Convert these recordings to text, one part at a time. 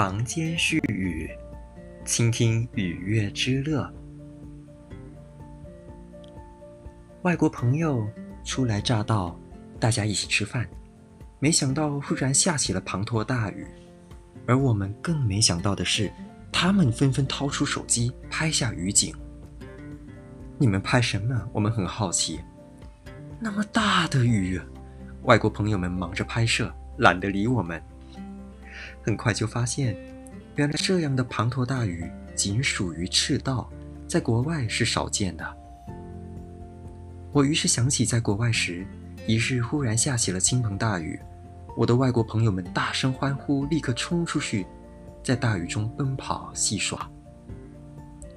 房间絮语，倾听雨月之乐。外国朋友初来乍到，大家一起吃饭，没想到忽然下起了滂沱大雨。而我们更没想到的是，他们纷纷掏出手机拍下雨景。你们拍什么？我们很好奇。那么大的雨，外国朋友们忙着拍摄，懒得理我们。很快就发现，原来这样的滂沱大雨仅属于赤道，在国外是少见的。我于是想起，在国外时，一日忽然下起了倾盆大雨，我的外国朋友们大声欢呼，立刻冲出去，在大雨中奔跑戏耍。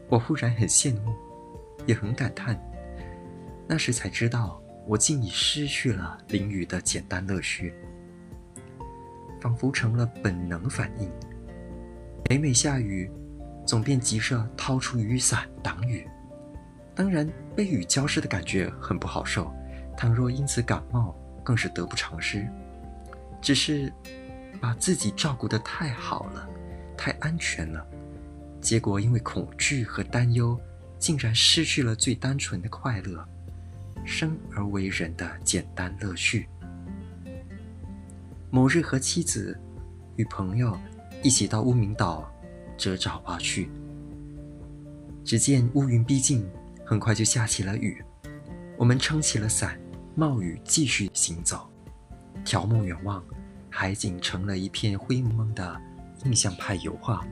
我忽然很羡慕，也很感叹。那时才知道，我竟已失去了淋雨的简单乐趣。仿佛成了本能反应。每每下雨，总便急着掏出雨伞挡雨。当然，被雨浇湿的感觉很不好受，倘若因此感冒，更是得不偿失。只是把自己照顾得太好了，太安全了，结果因为恐惧和担忧，竟然失去了最单纯的快乐，生而为人的简单乐趣。某日和妻子与朋友一起到乌名岛折爪蛙去，只见乌云逼近，很快就下起了雨。我们撑起了伞，冒雨继续行走。眺目远望，海景成了一片灰蒙蒙的印象派油画，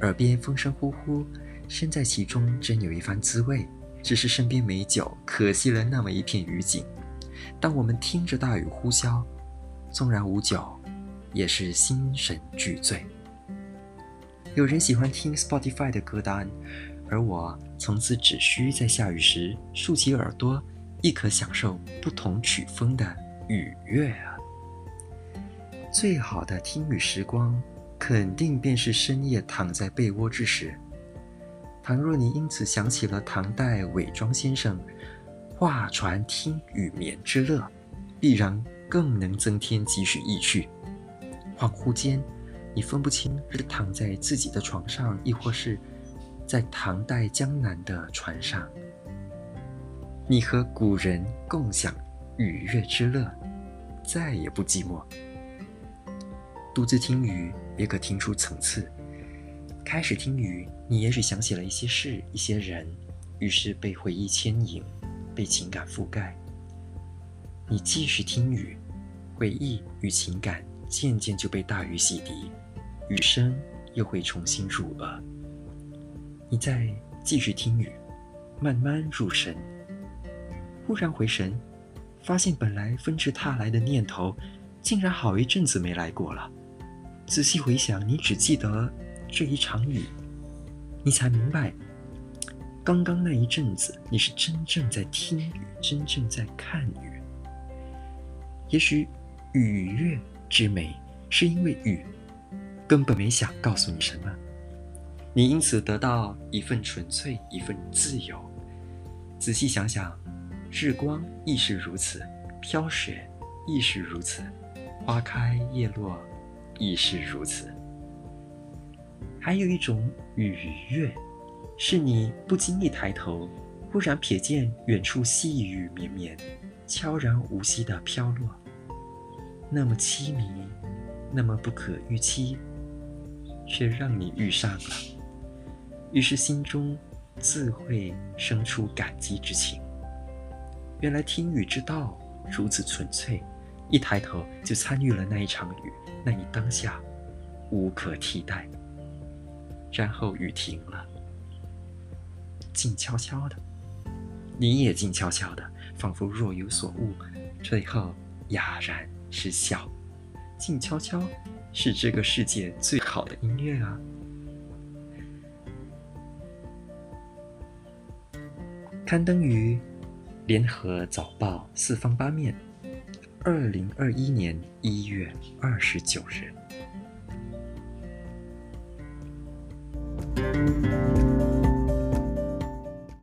耳边风声呼呼，身在其中真有一番滋味。只是身边没酒，可惜了那么一片雨景。当我们听着大雨呼啸。纵然无酒，也是心神俱醉。有人喜欢听 Spotify 的歌单，而我从此只需在下雨时竖起耳朵，亦可享受不同曲风的愉悦啊！最好的听雨时光，肯定便是深夜躺在被窝之时。倘若你因此想起了唐代韦庄先生画船听雨眠之乐，必然。更能增添几许意趣。恍惚间，你分不清是躺在自己的床上，亦或是在唐代江南的船上。你和古人共享愉悦之乐，再也不寂寞。独自听雨，也可听出层次。开始听雨，你也许想起了一些事、一些人，于是被回忆牵引，被情感覆盖。你继续听雨，回忆与情感渐渐就被大雨洗涤，雨声又会重新入耳。你再继续听雨，慢慢入神。忽然回神，发现本来纷至沓来的念头，竟然好一阵子没来过了。仔细回想，你只记得这一场雨，你才明白，刚刚那一阵子，你是真正在听雨，真正在看雨。也许，雨月之美，是因为雨根本没想告诉你什么，你因此得到一份纯粹，一份自由。仔细想想，日光亦是如此，飘雪亦是如此，花开叶落亦是如此。还有一种雨月，是你不经意抬头，忽然瞥见远处细雨绵绵。悄然无息地飘落，那么凄迷，那么不可预期，却让你遇上了。于是心中自会生出感激之情。原来听雨之道如此纯粹，一抬头就参与了那一场雨，那一当下无可替代。然后雨停了，静悄悄的，你也静悄悄的，仿佛若有所悟，最后哑然失笑。静悄悄是这个世界最好的音乐啊！刊登于《联合早报》四方八面，二零二一年一月二十九日。